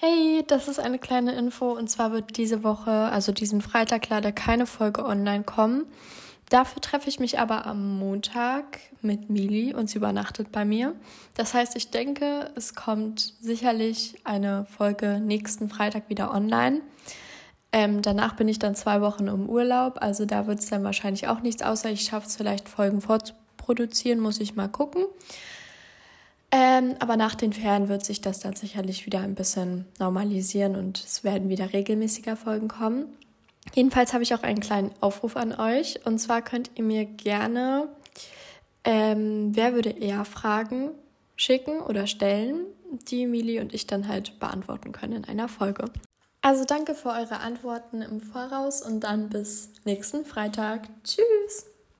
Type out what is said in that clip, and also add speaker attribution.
Speaker 1: Hey, das ist eine kleine Info und zwar wird diese Woche, also diesen Freitag leider keine Folge online kommen. Dafür treffe ich mich aber am Montag mit Mili und sie übernachtet bei mir. Das heißt, ich denke, es kommt sicherlich eine Folge nächsten Freitag wieder online. Ähm, danach bin ich dann zwei Wochen im Urlaub, also da wird es dann wahrscheinlich auch nichts, außer ich schaffe es vielleicht Folgen vorzuproduzieren, muss ich mal gucken. Ähm, aber nach den Ferien wird sich das dann sicherlich wieder ein bisschen normalisieren und es werden wieder regelmäßiger Folgen kommen. Jedenfalls habe ich auch einen kleinen Aufruf an euch. Und zwar könnt ihr mir gerne, ähm, wer würde eher Fragen schicken oder stellen, die Mili und ich dann halt beantworten können in einer Folge. Also danke für eure Antworten im Voraus und dann bis nächsten Freitag. Tschüss!